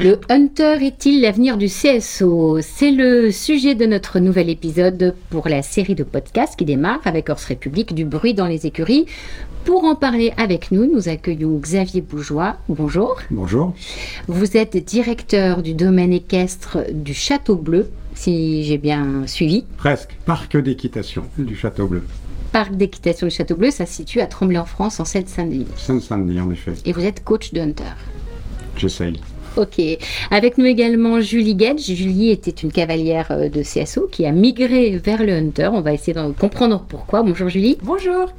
Le Hunter est-il l'avenir du CSO C'est le sujet de notre nouvel épisode pour la série de podcasts qui démarre avec Horse République du bruit dans les écuries. Pour en parler avec nous, nous accueillons Xavier Bougeois. Bonjour. Bonjour. Vous êtes directeur du domaine équestre du Château Bleu, si j'ai bien suivi. Presque. Parc d'équitation du Château Bleu. Parc d'équitation du Château Bleu, ça se situe à Tremblay en France, en Seine-Saint-Denis. Seine-Saint-Denis, en effet. Et vous êtes coach de Hunter. J'essaye. Ok. Avec nous également Julie Gedge. Julie était une cavalière euh, de CSO qui a migré vers le Hunter. On va essayer de comprendre pourquoi. Bonjour Julie. Bonjour.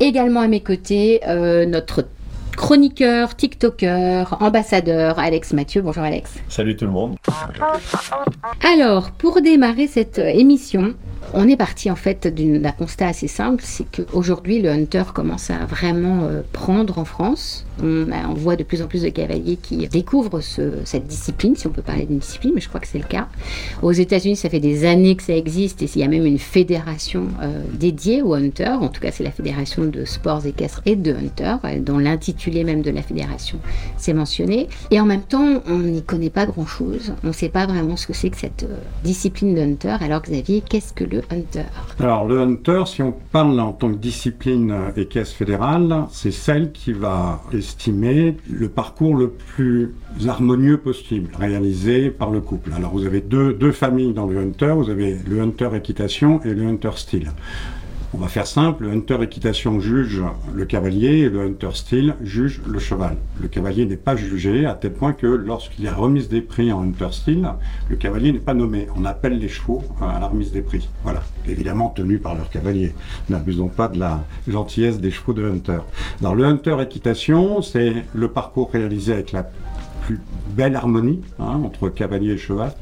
Également à mes côtés, euh, notre chroniqueur, TikToker, ambassadeur, Alex Mathieu. Bonjour Alex. Salut tout le monde. Alors, pour démarrer cette émission, on est parti en fait d'un constat assez simple, c'est qu'aujourd'hui le hunter commence à vraiment euh, prendre en France. On, voit de plus en plus de cavaliers qui découvrent ce, cette discipline, si on peut parler d'une discipline, mais je crois que c'est le cas. Aux États-Unis, ça fait des années que ça existe et il y a même une fédération euh, dédiée au hunter. En tout cas, c'est la fédération de sports équestres et de hunter, euh, dont l'intitulé même de la fédération c'est mentionné. Et en même temps, on n'y connaît pas grand-chose. On ne sait pas vraiment ce que c'est que cette euh, discipline de hunter. Alors Xavier, qu'est-ce que le hunter? Alors le hunter, si on parle en tant que discipline équestre fédérale, c'est celle qui va estimer le parcours le plus harmonieux possible, réalisé par le couple. Alors vous avez deux, deux familles dans le hunter, vous avez le hunter équitation et le hunter style. On va faire simple, le hunter équitation juge le cavalier et le hunter style juge le cheval. Le cavalier n'est pas jugé à tel point que lorsqu'il y a remise des prix en hunter style, le cavalier n'est pas nommé. On appelle les chevaux à la remise des prix. Voilà. Évidemment tenus par leur cavalier. N'abusons pas de la gentillesse des chevaux de hunter. Alors le hunter équitation, c'est le parcours réalisé avec la belle harmonie hein, entre cavalier et cheval.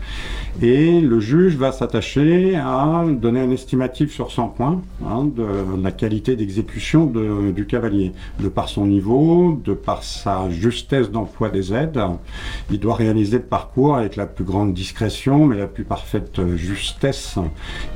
Et le juge va s'attacher à donner un estimatif sur 100 points hein, de la qualité d'exécution du cavalier. De par son niveau, de par sa justesse d'emploi des aides, il doit réaliser le parcours avec la plus grande discrétion, mais la plus parfaite justesse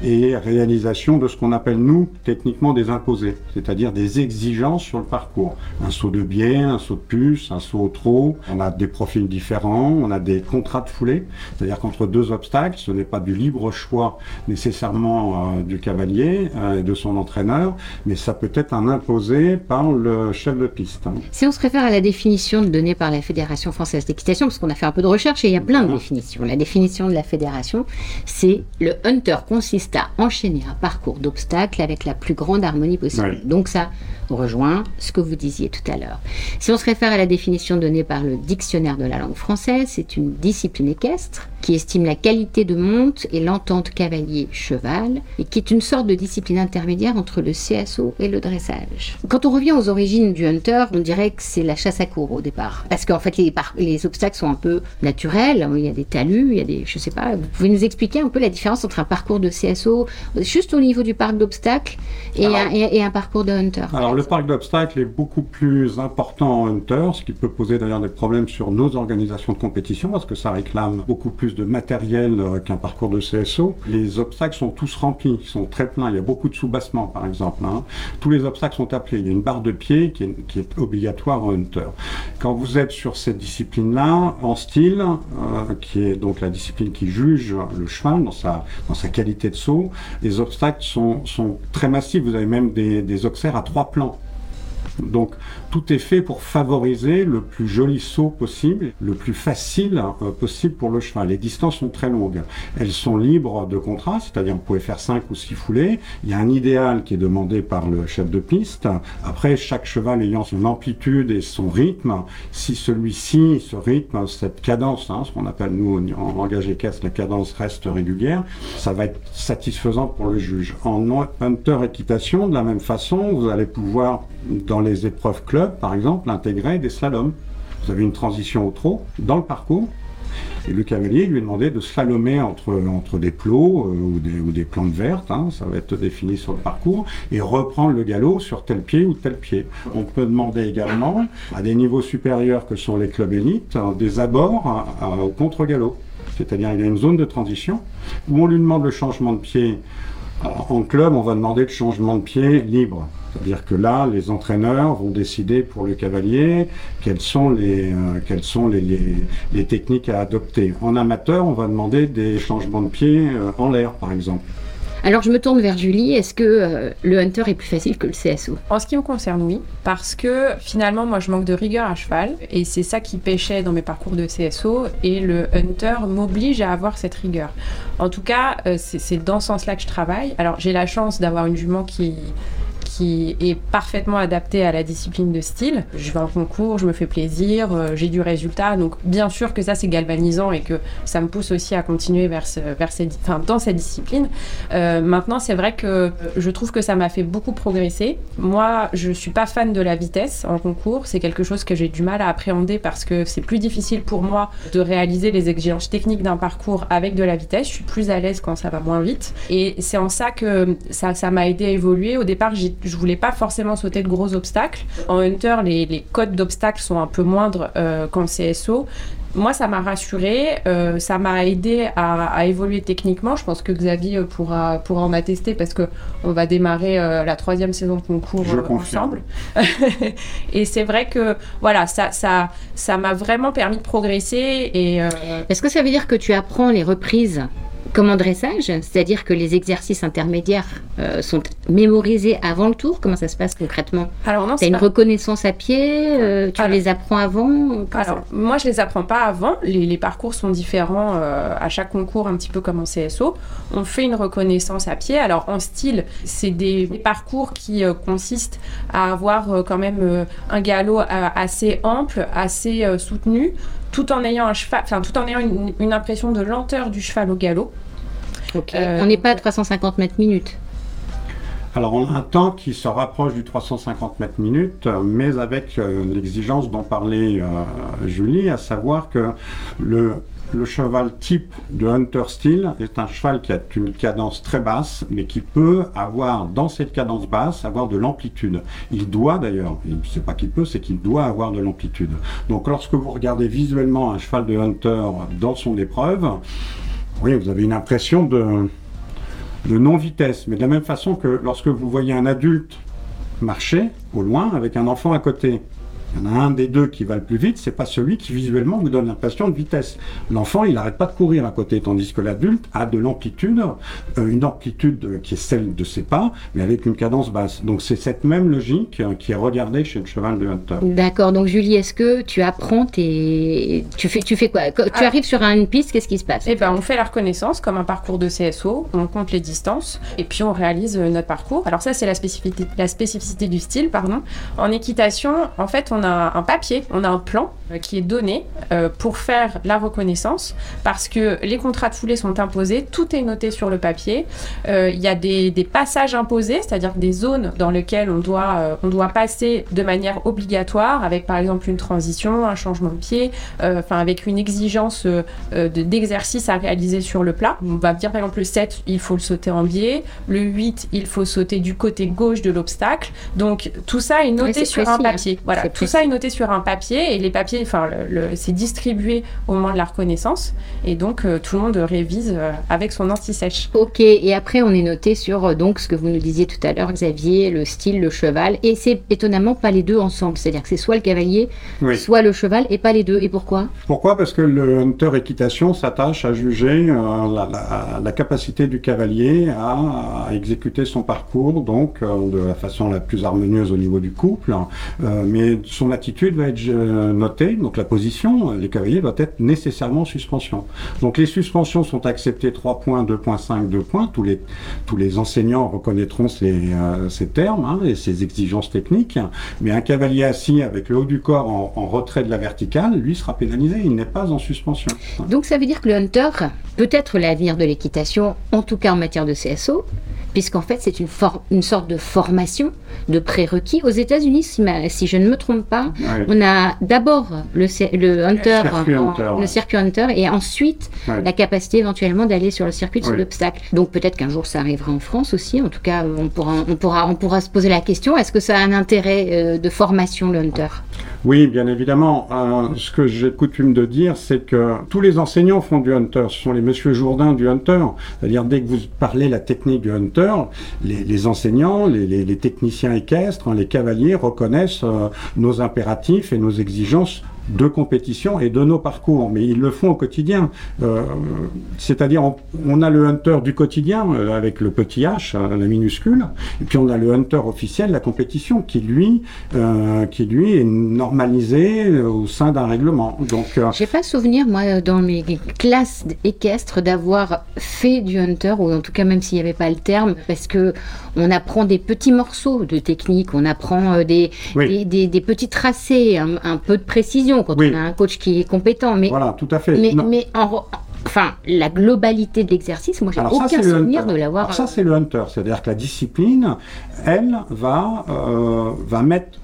et réalisation de ce qu'on appelle, nous, techniquement des imposés, c'est-à-dire des exigences sur le parcours. Un saut de biais, un saut de puce, un saut au trot. On a des profils différents, on a des contrats de foulée, c'est-à-dire qu'entre deux obstacles, ce n'est pas du libre choix nécessairement euh, du cavalier euh, et de son entraîneur, mais ça peut être un imposé par le chef de piste. Si on se réfère à la définition donnée par la Fédération française d'équitation, parce qu'on a fait un peu de recherche et il y a plein de définitions. La définition de la fédération, c'est le hunter consiste à enchaîner un parcours d'obstacles avec la plus grande harmonie possible. Donc ça rejoint ce que vous disiez tout à l'heure. Si on se réfère à la définition donnée par le dictionnaire de la langue française, c'est une discipline équestre qui estime la qualité de monte et l'entente cavalier-cheval et qui est une sorte de discipline intermédiaire entre le CSO et le dressage. Quand on revient aux origines du hunter, on dirait que c'est la chasse à cours au départ. Parce qu'en fait, les, obstacles sont un peu naturels. Il y a des talus, il y a des. Je sais pas. Vous pouvez nous expliquer un peu la différence entre un parcours de CSO, juste au niveau du parc d'obstacles, et un parcours de hunter Alors le parc d'obstacles est beaucoup plus important en hunter, ce qui peut poser d'ailleurs des problèmes sur nos organisations de compétition parce que ça réclame beaucoup plus de matériel euh, qu'un parcours de CSO. Les obstacles sont tous remplis, ils sont très pleins. Il y a beaucoup de soubassements par exemple. hein. Tous les obstacles sont appelés. Il y a une barre de pied qui est, obligatoire en hunter. Quand vous êtes sur cette discipline-là, en style, euh, qui est donc la discipline qui juge le cheval dans sa, dans sa qualité de saut, les obstacles sont, sont très massifs. Vous avez même des, des à trois plans. Donc tout est fait pour favoriser le plus joli saut possible, le plus facile euh, possible pour le cheval. Les distances sont très longues. Elles sont libres de contrat, c'est-à-dire vous pouvez faire 5 ou 6 foulées. Il y a un idéal qui est demandé par le chef de piste. Après, chaque cheval ayant son amplitude et son rythme, si celui-ci, ce rythme, cette cadence, hein, ce qu'on appelle nous en langage équestre, la cadence reste régulière, ça va être satisfaisant pour le juge. En hunter équitation, de la même façon, vous allez pouvoir, dans les épreuves club, par exemple, intégrer des slaloms. Vous avez une transition au trot dans le parcours. Et le cavalier lui demandé de slalomer entre, entre des plots euh, ou, des, plantes vertes, hein, ça va être défini sur le parcours, et reprendre le galop sur tel pied ou tel pied. On peut demander également, à des niveaux supérieurs que sont les clubs élites, hein, des abords à- au contre-galop. C'est-à-dire il y a une zone de transition où on lui demande le changement de pied En club, on va demander le changement de pied libre. C'est-à-dire que là, les entraîneurs vont décider pour le cavalier quelles sont les, euh, quelles sont les, les, techniques à adopter. En amateur, on va demander des changements de pied euh, en l'air, par exemple. Alors je me tourne vers Julie. Est-ce que euh, le hunter est plus facile que le CSO En ce qui me concerne, oui. Parce que finalement, moi, je manque de rigueur à cheval. Et c'est ça qui pêchait dans mes parcours de CSO. Et le hunter m'oblige à avoir cette rigueur. En tout cas, c'est dans ce sens-là que je travaille. Alors j'ai la chance d'avoir une jument qui qui est parfaitement adapté à la discipline de style. Je vais en concours, je me fais plaisir, euh, j'ai du résultat. Donc bien sûr que ça c'est galvanisant et que ça me pousse aussi à continuer vers, vers cette, enfin, dans cette discipline. Euh, maintenant c'est vrai que je trouve que ça m'a fait beaucoup progresser. Moi je suis pas fan de la vitesse en concours, c'est quelque chose que j'ai du mal à appréhender parce que c'est plus difficile pour moi de réaliser les exigences techniques d'un parcours avec de la vitesse. Je suis plus à l'aise quand ça va moins vite et c'est en ça que ça m'a aidé à évoluer. Au départ j'ai je voulais pas forcément sauter de gros obstacles. En Hunter, les, codes d'obstacles sont un peu moindres euh, qu'en CSO. Moi, ça m'a rassuré, euh, ça m'a aidé à, évoluer techniquement. Je pense que Xavier pourra, pourra en attester parce que on va démarrer euh, la troisième saison de concours ensemble. et c'est vrai que voilà, ça, ça, ça m'a vraiment permis de progresser. Et est-ce que ça veut dire que tu apprends les reprises? Comme en dressage, c'est-à-dire que les exercices intermédiaires euh, sont mémorisés avant le tour. Comment ça se passe concrètement? Alors non, as une reconnaissance à pied, euh, tu les apprends avant Alors moi je les apprends pas avant. Les, parcours sont différents euh, à chaque concours, un petit peu comme en CSO. On fait une reconnaissance à pied. Alors en style, c'est des, parcours qui consistent à avoir quand même un galop assez ample, assez soutenu tout en ayant un cheval, enfin tout en ayant une, impression de lenteur du cheval au galop. Euh, on n'est pas à 350 mètres minutes. Alors on a un temps qui se rapproche du 350 mètres minutes, mais avec euh, l'exigence dont parlait euh, Julie, à savoir que le le cheval type de Hunter Steel est un cheval qui a une cadence très basse, mais qui peut avoir, dans cette cadence basse, avoir de l'amplitude. Il doit d'ailleurs, c'est pas qu'il peut, c'est qu'il doit avoir de l'amplitude. Donc lorsque vous regardez visuellement un cheval de Hunter dans son épreuve, vous avez une impression de, de non-vitesse. Mais de la même façon que lorsque vous voyez un adulte marcher au loin avec un enfant à côté, il y en a un des deux qui va le plus vite, c'est pas celui qui visuellement vous donne l'impression de vitesse. L'enfant, il n'arrête pas de courir à côté, tandis que l'adulte a de l'amplitude, euh, une amplitude qui est celle de ses pas, mais avec une cadence basse. Donc c'est cette même logique euh, qui est regardée chez le cheval de Hunter. D'accord. Donc Julie, est-ce que tu apprends tes, tu fais, tu fais quoi? Tu ah. arrives sur une piste, qu'est-ce qui se passe? Eh ben, on fait la reconnaissance comme un parcours de CSO. On compte les distances et puis on réalise euh, notre parcours. Alors ça, c'est la spécificité, la spécificité du style, pardon. En équitation, en fait, on on a un papier, on a un plan euh, qui est donné euh, pour faire la reconnaissance parce que les contrats de foulée sont imposés, tout est noté sur le papier. Euh, il y a des, passages imposés, c'est-à-dire des zones dans lesquelles on doit, on doit passer de manière obligatoire avec par exemple une transition, un changement de pied, enfin avec une exigence d'exercice à réaliser sur le plat. On va dire par exemple le 7, il faut le sauter en biais, le 8, il faut sauter du côté gauche de l'obstacle. Donc tout ça est noté sur un hein. papier. Voilà, tout ça est noté sur un papier et les papiers, enfin, le, c'est distribué au moment de la reconnaissance. Et donc euh, tout le monde révise euh, avec son anti-sèche. Ok, et après on est noté sur euh, donc ce que vous nous disiez tout à l'heure, Xavier, le style, le cheval, et c'est étonnamment pas les deux ensemble, c'est-à-dire que c'est soit le cavalier, soit le cheval et pas les deux. Et pourquoi? Pourquoi? Parce que le hunter équitation s'attache à juger la, capacité du cavalier à, exécuter son parcours, donc de la façon la plus harmonieuse au niveau du couple, mais son attitude va être euh, notée, donc la position, les cavaliers doivent être nécessairement en suspension. Donc les suspensions sont acceptées 3 points, 2.5, 2 points. Tous les, tous les enseignants reconnaîtront ces, euh, ces termes hein, et ces exigences techniques. Mais un cavalier assis avec le haut du corps en retrait de la verticale, lui sera pénalisé, il n'est pas en suspension. Donc ça veut dire que le hunter peut être l'avenir de l'équitation, en tout cas en matière de CSO, puisqu'en fait c'est une, une sorte de formation de prérequis. Aux États-Unis, si, si, je ne me trompe pas, on a d'abord le, le, hunter, le circuit hunter, et ensuite la capacité éventuellement d'aller sur le circuit de l'obstacle. Donc peut-être qu'un jour ça arrivera en France aussi. En tout cas, on pourra, on pourra, on pourra se poser la question est-ce que ça a un intérêt euh, de formation le hunter? Oui, bien évidemment. Euh, ce que j'ai coutume de dire, c'est que tous les enseignants font du hunter. Ce sont les monsieur Jourdain du hunter. C'est-à-dire, dès que vous parlez la technique du hunter, les, enseignants, les, techniciens équestres, hein, les cavaliers reconnaissent euh, nos impératifs et nos exigences de compétition et de nos parcours, mais ils le font au quotidien. Euh, c'est-à-dire, on, a le hunter du quotidien euh, avec le petit H, euh, la minuscule, et puis on a le hunter officiel, la compétition, qui lui, qui lui est normalisé au sein d'un règlement. Donc, j'ai pas souvenir moi dans mes classes équestres d'avoir fait du hunter, ou en tout cas même s'il n'y avait pas le terme, parce que on apprend des petits morceaux de technique, on apprend des, des, petits tracés, un peu de précision quand on a un coach qui est compétent. Mais, voilà, tout à fait. Mais, enfin, la globalité de l'exercice, moi, j'ai aucun souvenir de l'avoir. Ça, c'est le hunter. C'est-à-dire que la discipline, elle, va, euh, va mettre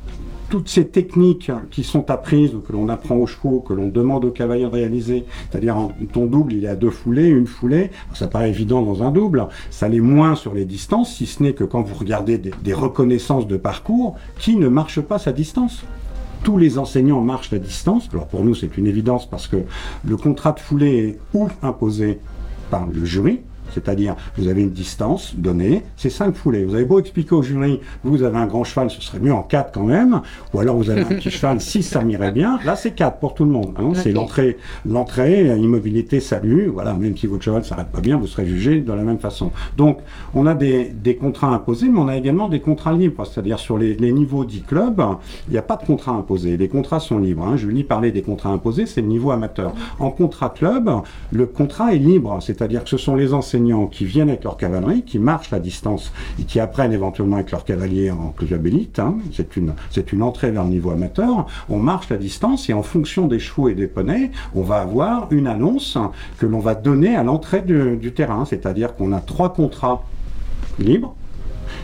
toutes ces techniques qui sont apprises que l'on apprend aux chevaux, que l'on demande aux cavaliers de réaliser, c'est-à-dire ton double, il est à deux foulées, une foulée, ça paraît évident dans un double, ça l'est moins sur les distances, si ce n'est que quand vous regardez des reconnaissances de parcours, qui ne marche pas sa distance tous les enseignants marchent la distance. Alors pour nous, c'est une évidence parce que le contrat de foulée est ou imposé par le jury, c'est-à-dire, vous avez une distance donnée, c'est 5 foulées. Vous avez beau expliquer au jury, vous avez un grand cheval, ce serait mieux en 4 quand même, ou alors vous avez un petit cheval, 6, ça m'irait bien. Là, c'est 4 pour tout le monde. Hein. C'est l'entrée, l'entrée, immobilité, salut. Voilà, même si votre cheval ne s'arrête pas bien, vous serez jugé de la même façon. Donc, on a des, contrats imposés, mais on a également des contrats libres. C'est-à-dire, sur les, niveaux 10 clubs, il n'y a pas de contrat imposé. Les contrats sont libres. Hein. Julie parlait des contrats imposés, c'est le niveau amateur. En contrat club, le contrat est libre. C'est-à-dire que ce sont les enseignants qui viennent avec leur cavalerie, qui marchent la distance et qui apprennent éventuellement avec leur cavalier en club élite. Hein. C'est une, c'est une entrée vers le niveau amateur. On marche la distance et en fonction des chevaux et des poneys, on va avoir une annonce que l'on va donner à l'entrée du, terrain. C'est-à-dire qu'on a trois contrats libres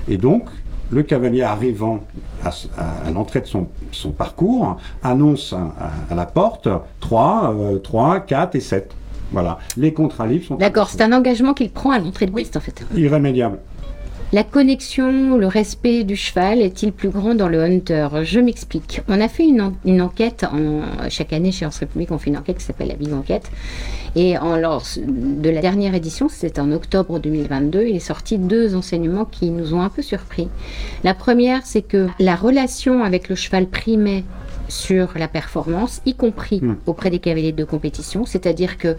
et donc le cavalier arrivant à, l'entrée de son, son, parcours annonce à, la porte 3, 3, 4 et 7. Voilà. Les contrats libres sont. D'accord, c'est un engagement qu'il prend à l'entrée de piste, en fait. Irrémédiable. La connexion, le respect du cheval est-il plus grand dans le hunter? Je m'explique. On a fait une, enquête, en, chaque année chez Hans République, on fait une enquête qui s'appelle la Big Enquête. Et en, lors de la dernière édition, c'était en octobre 2022, il est sorti deux enseignements qui nous ont un peu surpris. La première, c'est que la relation avec le cheval primait sur la performance, y compris hmm. auprès des cavaliers de compétition. C'est-à-dire qu'il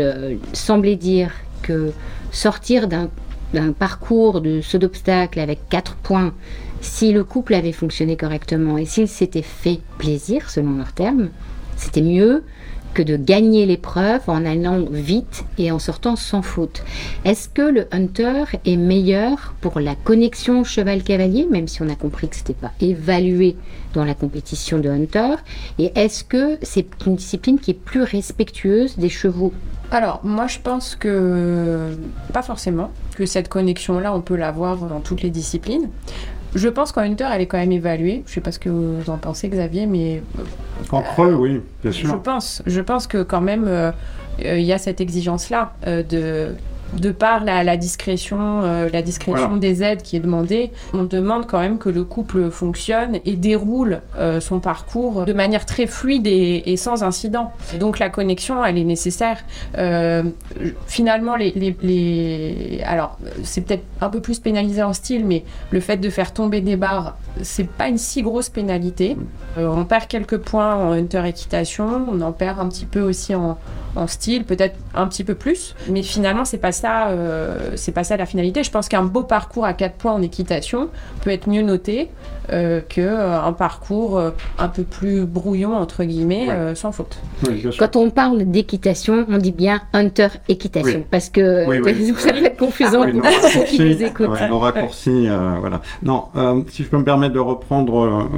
euh, semblait dire que sortir d'un parcours de saut d'obstacle avec quatre points, si le couple avait fonctionné correctement et s'il s'était fait plaisir, selon leurs termes, c'était mieux que de gagner l'épreuve en allant vite et en sortant sans faute. Est-ce que le hunter est meilleur pour la connexion cheval-cavalier, même si on a compris que ce n'était pas évalué dans la compétition de hunter Et est-ce que c'est une discipline qui est plus respectueuse des chevaux? Alors, moi, je pense que pas forcément, que cette connexion-là, on peut l'avoir dans toutes les disciplines. Je pense qu'en Hunter, elle est quand même évaluée. Je sais pas ce que vous en pensez, Xavier, mais. Euh, en creux, oui, bien sûr. Je pense, je pense que quand même, euh, euh, il y a cette exigence-là de de par la, discrétion, euh, la discrétion des aides qui est demandée, on demande quand même que le couple fonctionne et déroule euh, son parcours de manière très fluide et, sans incident. Donc la connexion, elle est nécessaire. Euh, finalement, les, alors c'est peut-être un peu plus pénalisé en style, mais le fait de faire tomber des barres, c'est pas une si grosse pénalité. on perd quelques points en hunter équitation, on en perd un petit peu aussi en, en style, peut-être un petit peu plus, mais finalement c'est pas ça, euh, c'est pas ça la finalité. Je pense qu'un beau parcours à 4 points en équitation peut être mieux noté euh, qu'un euh, parcours euh, un peu plus brouillon, entre guillemets, sans faute. Quand on parle d'équitation, on dit bien hunter équitation, parce que ça peut être confusant pour ceux qui nous écoutent. nos raccourcis, voilà. Non, si je peux me permettre de reprendre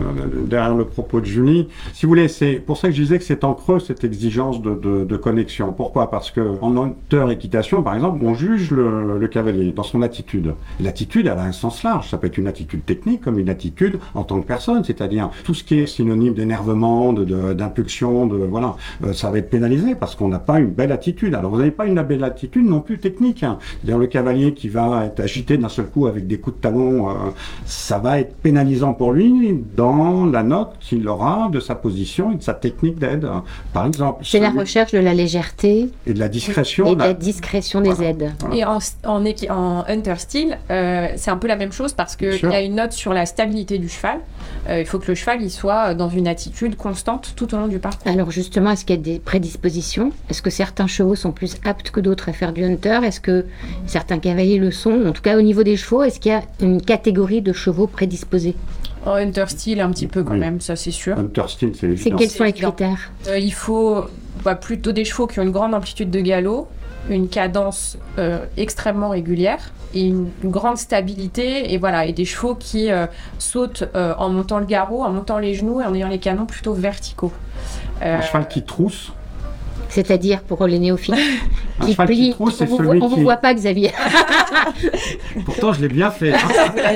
derrière le propos de Julie, si vous voulez, c'est pour ça que je disais que c'est en creux cette exigence de, connexion. Pourquoi? Parce que en hunter équitation, par exemple, on juge le, cavalier dans son attitude. L'attitude, elle a un sens large. Ça peut être une attitude technique comme une attitude en tant que personne, c'est-à-dire tout ce qui est synonyme d'énervement, d'impulsion, de, voilà, euh, ça va être pénalisé parce qu'on n'a pas une belle attitude. Alors vous n'avez pas une belle attitude non plus technique. Hein. Le cavalier qui va être agité d'un seul coup avec des coups de talon, euh, ça va être pénalisant pour lui dans la note qu'il aura de sa position et de sa technique d'aide, par exemple. C'est la recherche de la légèreté et de la discrétion. Et de la discrétion des aides. Et en, en, en Hunter Steel, euh, c'est un peu la même chose parce qu'il y a une note sur la stabilité du cheval. Euh, il faut que le cheval il soit dans une attitude constante tout au long du parcours. Alors justement, est-ce qu'il y a des prédispositions? Est-ce que certains chevaux sont plus aptes que d'autres à faire du hunter? Est-ce que certains cavaliers le sont? En tout cas, au niveau des chevaux, est-ce qu'il y a une catégorie de chevaux prédisposés? En Hunter Steel, un petit peu quand même, ça c'est sûr. Hunter Steel, c'est C'est quels sont les critères euh, Il faut bah, plutôt des chevaux qui ont une grande amplitude de galop, une cadence euh, extrêmement régulière et une, grande stabilité et voilà et des chevaux qui euh, sautent en montant le garrot, en montant les genoux et en ayant les canons plutôt verticaux. Un cheval qui trousse c'est-à-dire pour les néophytes qui plie. on ne vous voit pas, Xavier. Pourtant, je l'ai bien fait.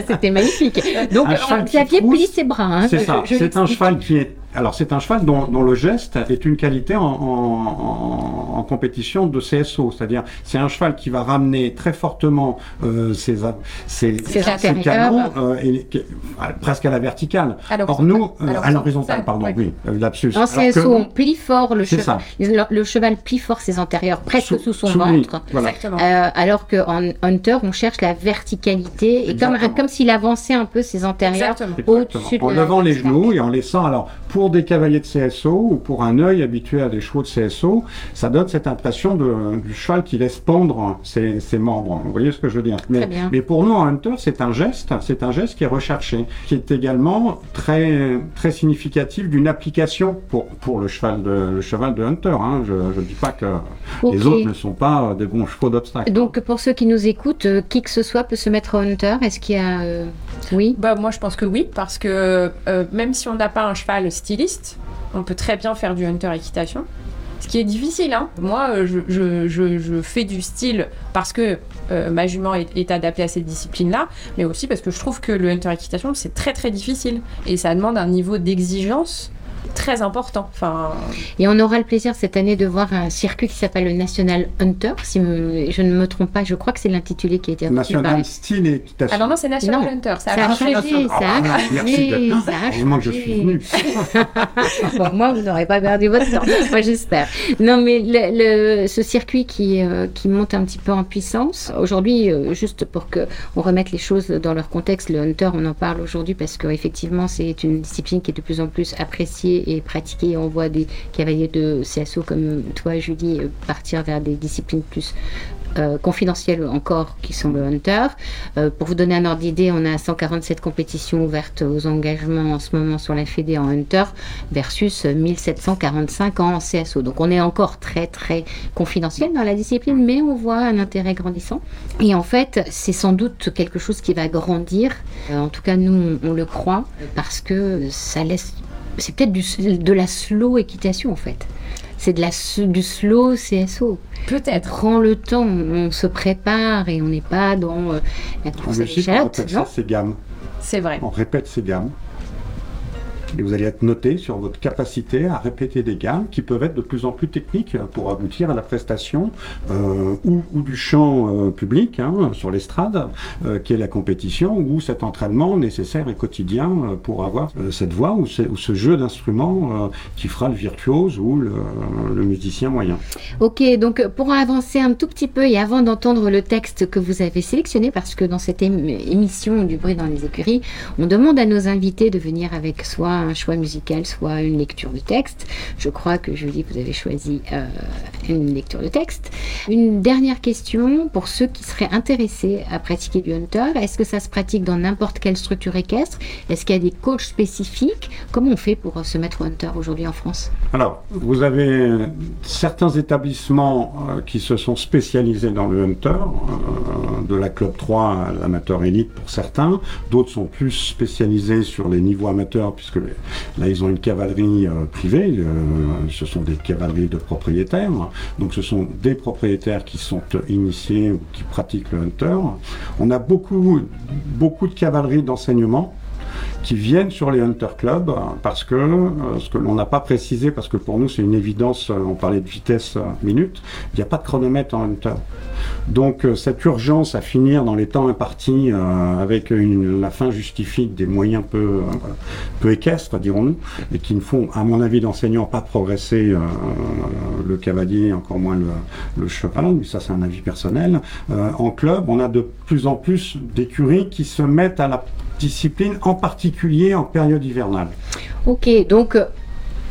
C'était magnifique. Donc, Xavier plie ses bras. Hein. C'est ça. C'est un cheval qui est alors c'est un cheval dont, le geste est une qualité en, compétition de CSO, c'est-à-dire c'est un cheval qui va ramener très fortement euh, ses, ses, canons euh, presque à la verticale. Or nous, euh, à l'horizontale, pardon, oui, lapsus. En CSO, on plie fort le cheval. Le, cheval plie fort ses antérieurs, presque sous, son ventre. alors qu'en hunter, on cherche la verticalité et comme, comme s'il avançait un peu ses antérieurs au-dessus de En levant les genoux et en laissant alors pour des cavaliers de CSO ou pour un œil habitué à des chevaux de CSO, ça donne cette impression de, du cheval qui laisse pendre ses, membres. Vous voyez ce que je veux dire? Mais, mais, pour nous, en hunter, c'est un geste, c'est un geste qui est recherché, qui est également très, très significatif d'une application pour, pour le, cheval de, le cheval de hunter. Hein. Je ne dis pas que les autres ne sont pas des bons chevaux d'obstacle. Donc pour ceux qui nous écoutent, euh, qui que ce soit peut se mettre en hunter Est-ce qu'il y a... Euh, oui? Bah, Moi je pense que oui, parce que euh, même si on n'a pas un cheval On peut très bien faire du hunter équitation. Ce qui est difficile, hein. Moi, euh, je, fais du style parce que euh, ma jument est, est, adaptée à cette discipline-là, mais aussi parce que je trouve que le hunter équitation, c'est très très difficile. Et ça demande un niveau d'exigence très important. Enfin... Et on aura le plaisir cette année de voir un circuit qui s'appelle le National Hunter. Si je ne me trompe pas, je crois que c'est l'intitulé qui a été National Style Équitation. Alors non, c'est National Hunter. Ça, a changé, ça a ah, changé. Heureusement que je suis venu. bon, moi, vous n'aurez pas perdu votre temps. moi, j'espère. Non, mais le, ce circuit qui, euh, qui monte un petit peu en puissance, aujourd'hui, euh, juste pour que on remette les choses dans leur contexte, le Hunter, on en parle aujourd'hui parce qu'effectivement, c'est une discipline qui est de plus en plus appréciée et pratiquer. On voit des cavaliers de CSO comme toi, Julie, euh, partir vers des disciplines plus euh, confidentielles encore qui sont le hunter. Euh, pour vous donner un ordre d'idée, on a 147 compétitions ouvertes aux engagements en ce moment sur la Fédé en hunter versus 1745 en CSO. Donc on est encore très très confidentiel dans la discipline, mais on voit un intérêt grandissant. Et en fait, c'est sans doute quelque chose qui va grandir. en tout cas, nous, on le croit parce que ça laisse c'est peut-être de la slow équitation en fait. C'est de la, du slow CSO. Peut-être. On prend le temps, on se prépare et on n'est pas dans euh, la course à ça c'est gamme. C'est vrai. On répète ces gammes et vous allez être noté sur votre capacité à répéter des gammes qui peuvent être de plus en plus techniques pour aboutir à la prestation euh, ou, du chant euh, public hein, sur l'estrade, euh, qui est la compétition, ou cet entraînement nécessaire et quotidien pour avoir cette voix ou, ce jeu d'instruments qui fera le virtuose ou le, le, musicien moyen. Ok, donc pour avancer un tout petit peu et avant d'entendre le texte que vous avez sélectionné, parce que dans cette émission du bruit dans les écuries, on demande à nos invités de venir avec soi un choix musical, soit une lecture de texte. Je crois que Julie, vous avez choisi euh, une lecture de texte. Une dernière question pour ceux qui seraient intéressés à pratiquer du hunter. Est-ce que ça se pratique dans n'importe quelle structure équestre? Est-ce qu'il y a des coachs spécifiques? Comment on fait pour se mettre au hunter aujourd'hui en France? Alors, vous avez certains établissements euh, qui se sont spécialisés dans le hunter, euh, de la club 3 à l'amateur élite pour certains. D'autres sont plus spécialisés sur les niveaux amateurs, puisque là, ils ont une cavalerie euh, privée, euh, ce sont des cavaleries de propriétaires, donc ce sont des propriétaires qui sont initiés ou qui pratiquent le hunter. On a beaucoup, beaucoup de cavalerie d'enseignement qui viennent sur les Hunter Club parce que euh, ce que l'on n'a pas précisé, parce que pour nous c'est une évidence, euh, on parlait de vitesse euh, minute, il n'y a pas de chronomètre en Hunter. Donc cette urgence à finir dans les temps impartis avec une, la fin justifique des moyens peu, peu équestres, dirons-nous, et qui ne font, à mon avis d'enseignant, pas progresser le cavalier, encore moins le, le cheval, mais ça c'est un avis personnel. en club, on a de plus en plus d'écuries qui se mettent à la discipline, en particulier en période hivernale. Ok, donc euh,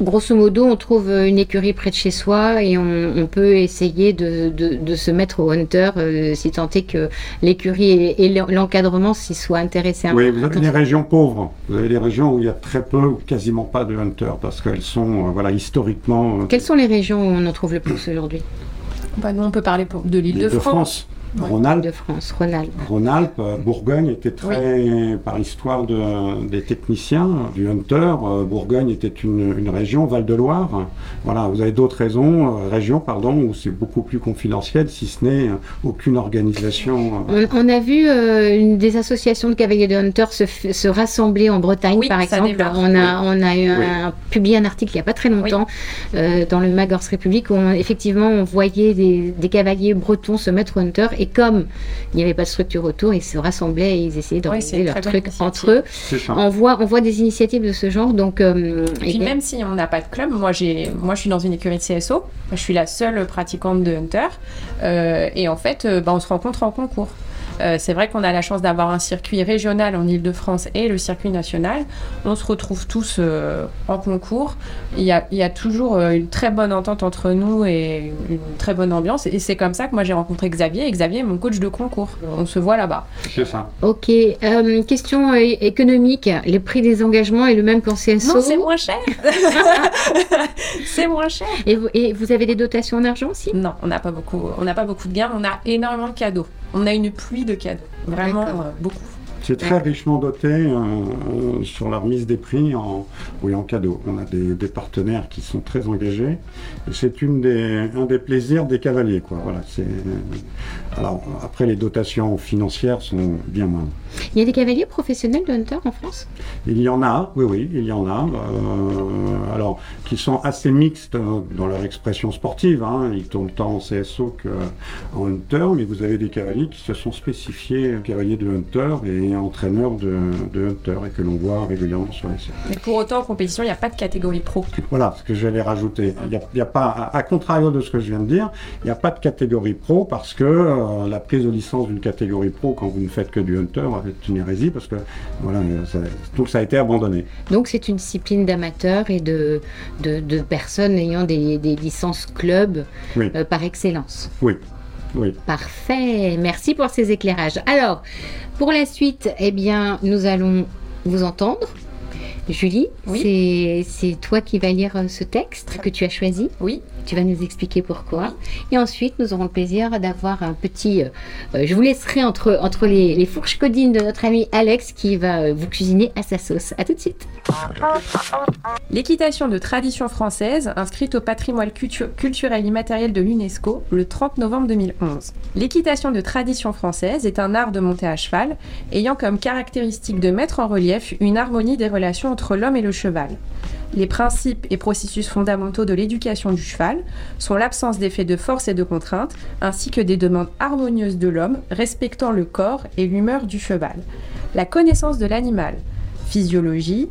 grosso modo, on trouve une écurie près de chez soi et on, peut essayer de, se mettre au hunter euh, si tant est que l'écurie et, l'encadrement s'y soient intéressés. Oui, vous avez des régions pauvres. Vous avez des régions où il y a très peu ou quasiment pas de hunter parce qu'elles sont, euh, voilà, historiquement. Quelles sont les régions où on en trouve le plus aujourd'hui? Bah, Nous, on peut parler de l'île de, France. Rhône-Alpes. De France, Rhône-Alpes. Euh, Bourgogne était très, par histoire de, des techniciens, du Hunter, euh, Bourgogne était une, une région, Val-de-Loire. Voilà, vous avez d'autres raisons, euh, régions, pardon, où c'est beaucoup plus confidentiel, si ce n'est aucune organisation. On, a vu une, des associations de cavaliers de Hunter se, se rassembler en Bretagne, par exemple. On a, on a eu un, publié un article il n'y a pas très longtemps dans le Magors République où effectivement on voyait des, des, cavaliers bretons se mettre au Hunter et comme il n'y avait pas de structure autour, ils se rassemblaient et ils essayaient d'organiser leur truc entre eux. On voit, on voit des initiatives de ce genre. Donc, euh, et puis même si on n'a pas de club, moi, moi je suis dans une écurie de CSO, je suis la seule pratiquante de Hunter. Euh, et en fait, euh, bah, on se rencontre en concours. Euh, c'est vrai qu'on a la chance d'avoir un circuit régional en Ile-de-France et le circuit national. On se retrouve tous euh, en concours. Il y, a, toujours euh, une très bonne entente entre nous et une très bonne ambiance. Et c'est comme ça que moi j'ai rencontré Xavier. Et Xavier est mon coach de concours. On se voit là-bas. C'est ça. Ok. question économique. Les prix des engagements est le même qu'en CSO Non, c'est moins cher. c'est moins cher. Et vous, et vous, avez des dotations en argent aussi? Non, on n'a pas beaucoup. On n'a pas beaucoup de gains. On a énormément de cadeaux. On a une pluie de cadeaux, vraiment euh, C'est très richement doté euh, euh, sur la remise des prix en, oui, en cadeau. On a des, partenaires qui sont très engagés. Et c'est une des, un des plaisirs des cavaliers. Quoi. Voilà, c'est, alors, après, les dotations financières sont bien moindres. Il y a des cavaliers professionnels de Hunter en France? Il y en a, oui, oui, il y en a. alors, qui sont assez mixtes dans leur expression sportive. Hein. Ils tournent tant en CSO qu'en Hunter, mais vous avez des cavaliers qui se sont spécifiés cavaliers de Hunter et entraîneur de, Hunter et que l'on voit régulièrement sur les scènes. Mais pour autant, en compétition, il n'y a pas de catégorie pro. Voilà ce que j'allais rajouter. Il n'y a, pas, à, contrario de ce que je viens de dire, il n'y a pas de catégorie pro parce que euh, la prise de licence d'une catégorie pro quand vous ne faites que du Hunter est une hérésie parce que voilà, ça, tout ça a été abandonné. Donc c'est une discipline d'amateurs et de, de, personnes ayant des, licences club euh, par excellence. Oui, oui. Parfait. Merci pour ces éclairages. Alors, pour la suite, eh bien, nous allons vous entendre. Julie, c'est toi qui vas lire euh, ce texte que tu as choisi? Oui. Tu vas nous expliquer pourquoi. Et ensuite, nous aurons le plaisir d'avoir un petit. Euh, euh, je vous laisserai entre, les, fourches codines de notre ami Alex qui va vous cuisiner à sa sauce. À tout de suite. L'équitation de tradition française, inscrite au patrimoine culturel immatériel de l'UNESCO le 30 novembre 2011. L'équitation de tradition française est un art de monter à cheval ayant comme caractéristique de mettre en relief une harmonie des relations entre l'homme et le cheval. Les principes et processus fondamentaux de l'éducation du cheval sont l'absence d'effets de force et de contrainte, ainsi que des demandes harmonieuses de l'homme respectant le corps et l'humeur du cheval. La connaissance de l'animal, physiologie,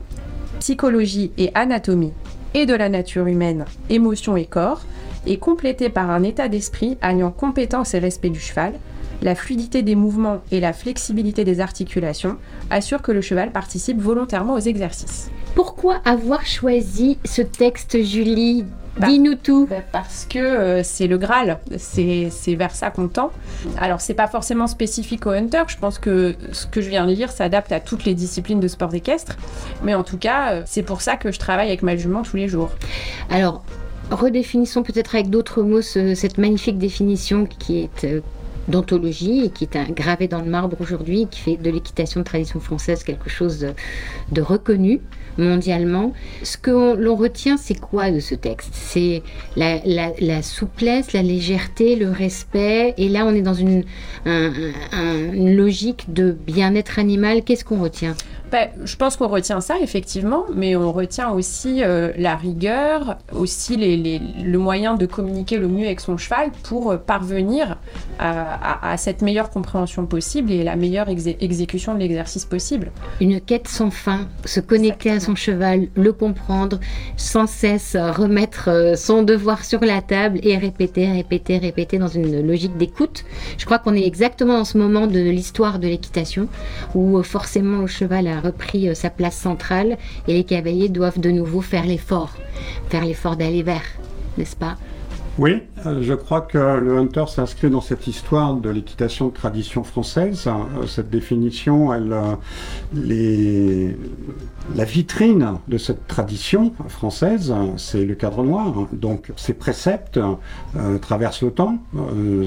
psychologie et anatomie, et de la nature humaine, émotion et corps, est complétée par un état d'esprit alliant compétence et respect du cheval, la fluidité des mouvements et la flexibilité des articulations assurent que le cheval participe volontairement aux exercices. Pourquoi avoir choisi ce texte, Julie bah, Dis-nous tout. Bah, parce que euh, c'est le Graal, c'est vers ça qu'on tend. Alors, c'est pas forcément spécifique au hunter. Je pense que ce que je viens de lire s'adapte à toutes les disciplines de sport équestre. Mais en tout cas, euh, c'est pour ça que je travaille avec ma jument tous les jours. Alors, redéfinissons peut-être avec d'autres mots cette magnifique définition qui est euh, d'anthologie et qui est gravé dans le marbre aujourd'hui, qui fait de l'équitation de tradition française quelque chose de reconnu mondialement. Ce que l'on retient, c'est quoi de ce texte? C'est la, souplesse, la légèreté, le respect. Et là, on est dans une, une logique de bien-être animal. Qu'est-ce qu'on retient? Ben, je pense qu'on retient ça, effectivement, mais on retient aussi euh, la rigueur, aussi les, le moyen de communiquer le mieux avec son cheval pour euh, parvenir à, cette meilleure compréhension possible et la meilleure exécution de l'exercice possible. Une quête sans fin, se connecter à son cheval, le comprendre, sans cesse remettre euh, son devoir sur la table et répéter, répéter, répéter dans une logique d'écoute. Je crois qu'on est exactement dans ce moment de l'histoire de l'équitation où forcément le cheval a repris euh, sa place centrale et les cavaliers doivent de nouveau faire l'effort, faire l'effort d'aller vers, n'est-ce pas? Oui, euh, je crois que le hunter s'inscrit dans cette histoire de l'équitation de tradition française. Euh, cette définition, elle, les, la vitrine de cette tradition française, c'est le cadre noir. Donc ces préceptes traversent le temps.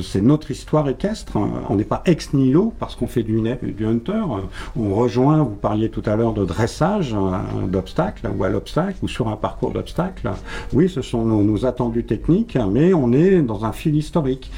c'est notre histoire équestre. On n'est pas ex nihilo parce qu'on fait du, du hunter. On rejoint, vous parliez tout à l'heure de dressage d'obstacles ou à l'obstacle ou sur un parcours d'obstacles. Oui, ce sont nos attendus techniques mais on est dans un fil historique.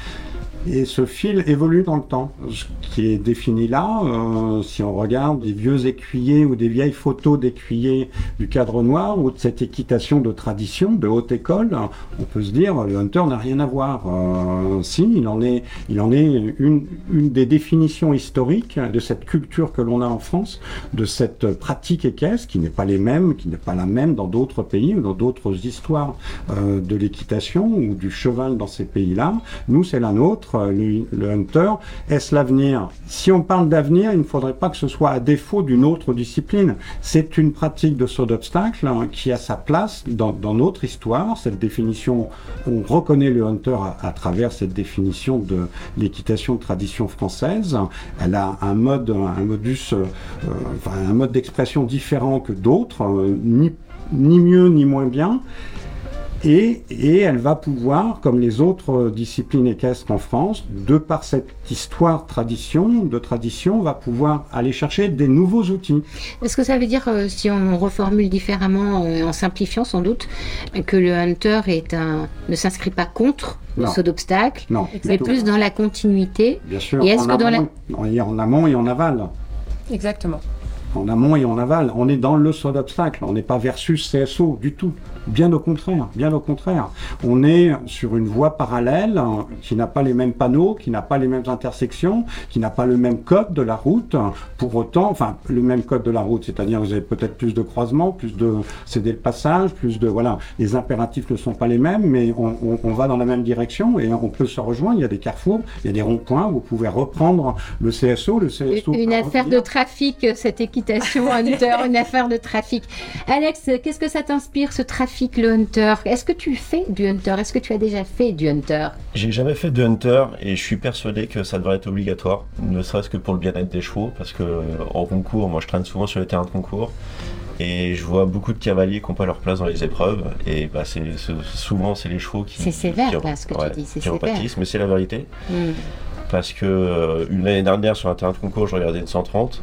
Et ce fil évolue dans le temps. Ce qui est défini là, euh, si on regarde des vieux écuyers ou des vieilles photos d'écuyers du cadre noir ou de cette équitation de tradition, de haute école, on peut se dire le hunter n'a rien à voir. Euh, si, il en est, il en est une, des définitions historiques de cette culture que l'on a en France, de cette pratique équestre qui n'est pas les mêmes, qui n'est pas la même dans d'autres pays ou dans d'autres histoires euh, de l'équitation ou du cheval dans ces pays-là. Nous, c'est la nôtre le, hunter. Est-ce l'avenir? Si on parle d'avenir, il ne faudrait pas que ce soit à défaut d'une autre discipline. C'est une pratique de saut d'obstacle hein, qui a sa place dans, notre histoire. Cette définition, on reconnaît le hunter à, travers cette définition de l'équitation de tradition française. Elle a un mode, un modus, euh, un mode d'expression différent que d'autres, euh, ni, ni mieux ni moins bien. Et, elle va pouvoir, comme les autres disciplines équestres en France, de par cette histoire tradition, de tradition, va pouvoir aller chercher des nouveaux outils. Est-ce que ça veut dire, euh, si on reformule différemment, euh, en simplifiant sans doute, que le hunter est un, ne s'inscrit pas contre le saut d'obstacle, mais plus dans la continuité? Bien sûr, et est-ce que dans la... en amont et en aval. Exactement en amont et en aval. On est dans le saut d'obstacle, on n'est pas versus CSO du tout. Bien au contraire, bien au contraire. On est sur une voie parallèle qui n'a pas les mêmes panneaux, qui n'a pas les mêmes intersections, qui n'a pas le même code de la route. Pour autant, enfin, le même code de la route, c'est-à-dire vous avez peut-être plus de croisements, plus de céder le passage, plus de voilà. Les impératifs ne sont pas les mêmes, mais on, va dans la même direction et on peut se rejoindre. Il y a des carrefours, il y a des ronds-points. Vous pouvez reprendre le CSO, le CSO. Une affaire de trafic, cette Hunter, une affaire de trafic. Alex, qu'est-ce que ça t'inspire ce trafic? le hunter? Est-ce que tu fais du hunter? Est-ce que tu as déjà fait du hunter? J'ai jamais fait de hunter et je suis persuadé que ça devrait être obligatoire, ne serait-ce que pour le bien-être des chevaux, parce que en concours, moi je traîne souvent sur les terrains de concours. Et je vois beaucoup de cavaliers qui n'ont pas leur place dans les épreuves. Et bah, c'est, souvent, c'est les chevaux qui. C'est sévère, ce que tu dis. C'est sévère. mais c'est la vérité. Hmm. Parce que euh, une année dernière, sur un terrain de concours, je regardais une 130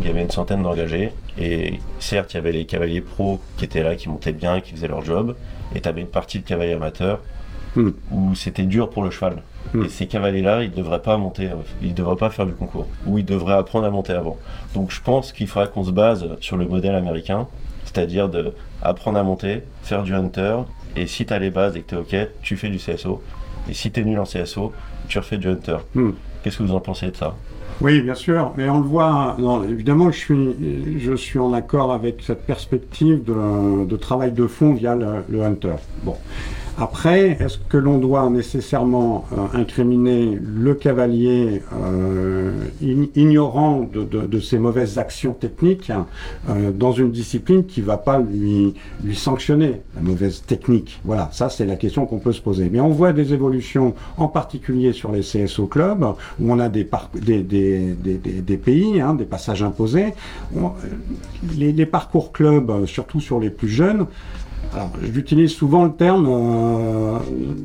il y avait une centaine d'engagés. Et certes, il y avait les cavaliers pros qui étaient là, qui montaient bien, qui faisaient leur job. Et tu avais une partie de cavaliers amateurs hmm. où c'était dur pour le cheval. Hmm. Et ces cavaliers-là, ils ne devraient pas monter, ils devraient pas faire du concours. Ou ils devraient apprendre à monter avant. Donc je pense qu'il faudra qu'on se base sur le modèle américain, c'est-à-dire de apprendre à monter, faire du hunter. Et si tu as les bases et que tu es OK, tu fais du CSO. Et si tu es nul en CSO, tu refais du hunter. Hmm. Qu'est-ce que vous en pensez de ça? Oui, bien sûr, mais on le voit, non, évidemment, je suis, je suis en accord avec cette perspective de, travail de fond via le, le Hunter. Bon. Après, est-ce que l'on doit nécessairement euh, incriminer le cavalier euh, ignorant de, de, ses mauvaises actions techniques hein, euh, dans une discipline qui ne va pas lui, lui sanctionner la mauvaise technique? Voilà, ça c'est la question qu'on peut se poser. Mais on voit des évolutions, en particulier sur les CSO clubs, où on a des, des, des, des, pays, hein, des passages imposés. les, les parcours clubs, surtout sur les plus jeunes, Alors, j'utilise souvent le terme, euh,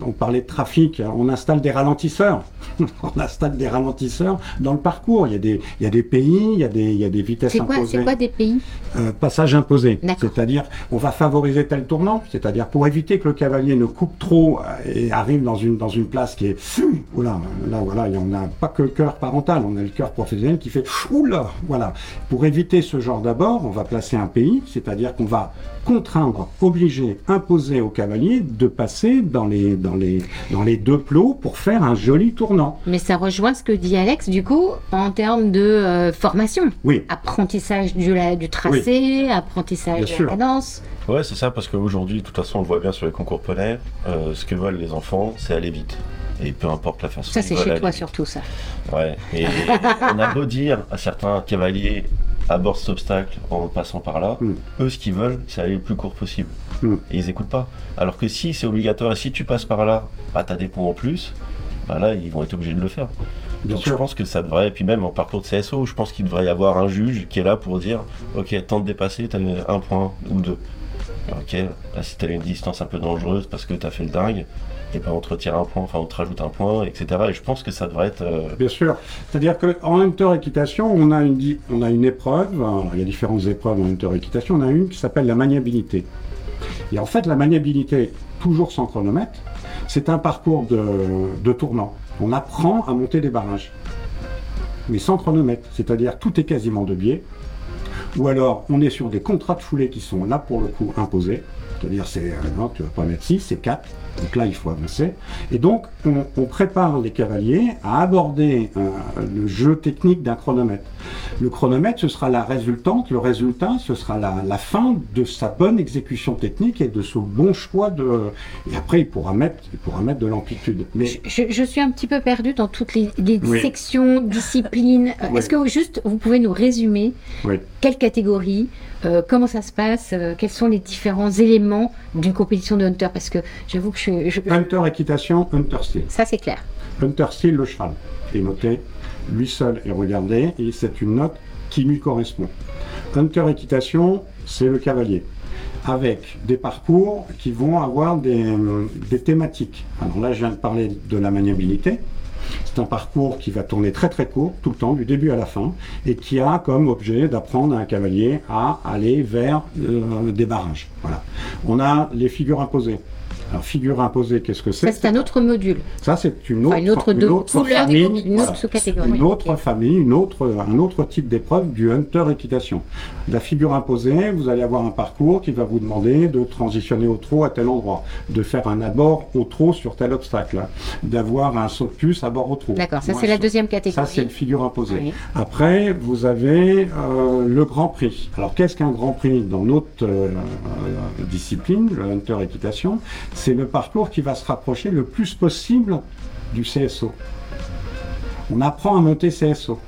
on parlait de trafic, on installe des ralentisseurs. on installe des ralentisseurs dans le parcours. Il y a des, il y a des pays, il y a des, il y a des vitesses C'est quoi, imposées. c'est quoi des pays Euh, passage imposé. C'est-à-dire, on va favoriser tel tournant, c'est-à-dire pour éviter que le cavalier ne coupe trop euh, et arrive dans une, dans une place qui est, oula, là, voilà, on n'a pas que le cœur parental, on a le cœur professionnel qui fait, oula, voilà. Pour éviter ce genre d'abord, on va placer un pays, c'est-à-dire qu'on va contraindre, obliger, imposer au cavalier de passer dans les, dans les, dans les deux plots pour faire un joli tournant. Mais ça rejoint ce que dit Alex, du coup, en termes de euh, formation. Oui. Apprentissage du, la- du tracé, apprentissage Bien de la cadence. Ouais, c'est ça, parce qu'aujourd'hui, de toute façon, on le voit bien sur les concours poney, euh, ce que veulent les enfants, c'est aller vite. Et peu importe la façon. Ça, ils c'est chez toi surtout, ça. Ouais, et on a beau dire à certains cavaliers aborde cet obstacle en passant par là, Mm. eux ce qu'ils veulent c'est aller le plus court possible. Mm. Et ils écoutent pas. Alors que si c'est obligatoire et si tu passes par là, bah t'as des points en plus, bah là ils vont être obligés de le faire. Bien Donc sûr. je pense que ça devrait, et puis même en parcours de CSO, je pense qu'il devrait y avoir un juge qui est là pour dire ok, temps de dépasser, t'as un point ou deux. Ok, là si t'as une distance un peu dangereuse parce que t'as fait le dingue, et ben on te retire un point, enfin on te rajoute un point, etc. Et je pense que ça devrait être. euh, Bien sûr. C'est-à-dire qu'en hunter équitation, on a une, on a une épreuve, il y a différentes épreuves en hunter équitation, on a une qui s'appelle la maniabilité. Et en fait, la maniabilité, toujours sans chronomètre, c'est un parcours de, de tournant. On apprend à monter des barrages, mais sans chronomètre. C'est-à-dire tout est quasiment de biais. Ou alors, on est sur des contrats de foulée qui sont là pour le coup imposés. C'est-à-dire, c'est, euh, tu vas pas mettre 6, c'est 4. Donc là, il faut avancer. Et donc, on, on prépare les cavaliers à aborder euh, le jeu technique d'un chronomètre. Le chronomètre, ce sera la résultante. Le résultat, ce sera la, la fin de sa bonne exécution technique et de son bon choix de. Et après, il pourra mettre, il pourra mettre de l'amplitude. Mais Je, je suis un petit peu perdue dans toutes les, les Oui. sections, disciplines. Oui. Est-ce que juste vous pouvez nous résumer oui. quelle catégorie, euh, comment ça se passe, euh, quels sont les différents éléments d'une compétition de hunter? Parce que j'avoue que je, je- Hunter équitation, hunter style. ça c'est clair. Hunter style, le cheval est noté, lui seul est regardé, et c'est une note qui lui correspond. Hunter équitation, c'est le cavalier, avec des parcours qui vont avoir des, des thématiques. Alors là, je viens de parler de la maniabilité. C'est un parcours qui va tourner très très court, tout le temps, du début à la fin, et qui a comme objet d'apprendre à un cavalier à aller vers euh, des barrages. Voilà. On a les figures imposées. Alors, figure imposée, qu'est-ce que c'est Ça c'est un autre module. ça, c'est une autre, Enfin, une autre de- couleur, famille, une autre sous-catégorie. Une autre famille, une autre, un autre type d'épreuve du hunter équitation. La figure imposée, vous allez avoir un parcours qui va vous demander de transitionner au trot à tel endroit, de faire un abord au trot sur tel obstacle, d'avoir un saut de puce à bord au trot. D'accord, ça c'est la deuxième catégorie. ça, c'est une figure imposée. Oui. Après, vous avez euh, le Grand Prix. Alors, qu'est-ce qu'un Grand Prix dans notre euh, euh, discipline, le Hunter Équitation? C'est le parcours qui va se rapprocher le plus possible du CSO. On apprend à monter CSO.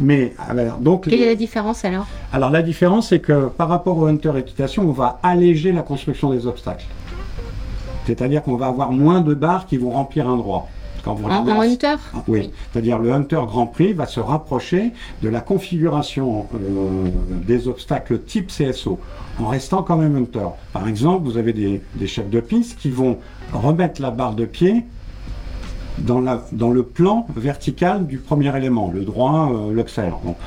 Mais, alors, donc, Quelle est la différence alors? Alors la différence, c'est que par rapport au Hunter Équitation, on va alléger la construction des obstacles. C'est-à-dire qu'on va avoir moins de barres qui vont remplir un droit. Quand vous en, en hunter ah, Oui, c'est-à-dire le Hunter Grand Prix va se rapprocher de la configuration euh, des obstacles type CSO, en restant quand même Hunter. Par exemple, vous avez des, des chefs de piste qui vont remettre la barre de pied dans, la, dans le plan vertical du premier élément, le droit, euh,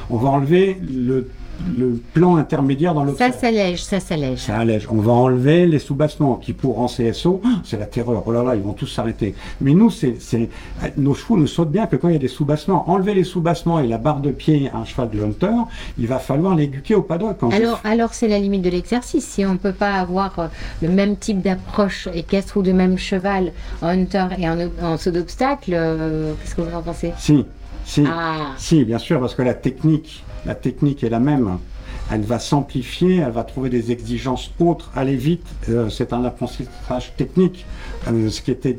on va enlever le, le plan intermédiaire dans Ça l'observe. s'allège, ça s'allège. Ça allège. On va enlever les sous-bassements qui, pour en CSO, ah, c'est la terreur. Oh là là, ils vont tous s'arrêter. Mais nous, c'est, nos chevaux ne sautent bien que quand il y a des sous-bassements. Enlever les sous-bassements et la barre de pied à un cheval de hunter, il va falloir l'éduquer au paddock. Quand Alors, alors c'est la limite de l'exercice. Si on ne peut pas avoir euh, le même type d'approche équestre ou de même cheval en hunter et en, en saut d'obstacle, euh, qu'est-ce que vous en pensez? Si, si, Ah, si, bien sûr, parce que la technique, la technique est la même. Elle va s'amplifier, elle va trouver des exigences autres, aller vite. euh, c'est un apprentissage technique. Euh, ce qui était